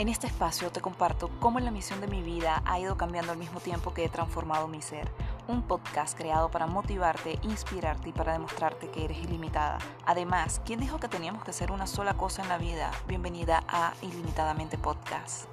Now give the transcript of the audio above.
En este espacio te comparto cómo la misión de mi vida ha ido cambiando al mismo tiempo que he transformado mi ser. Un podcast creado para motivarte, inspirarte y para demostrarte que eres ilimitada. Además, ¿quién dijo que teníamos que hacer una sola cosa en la vida? Bienvenida a Ilimitadamente Podcast.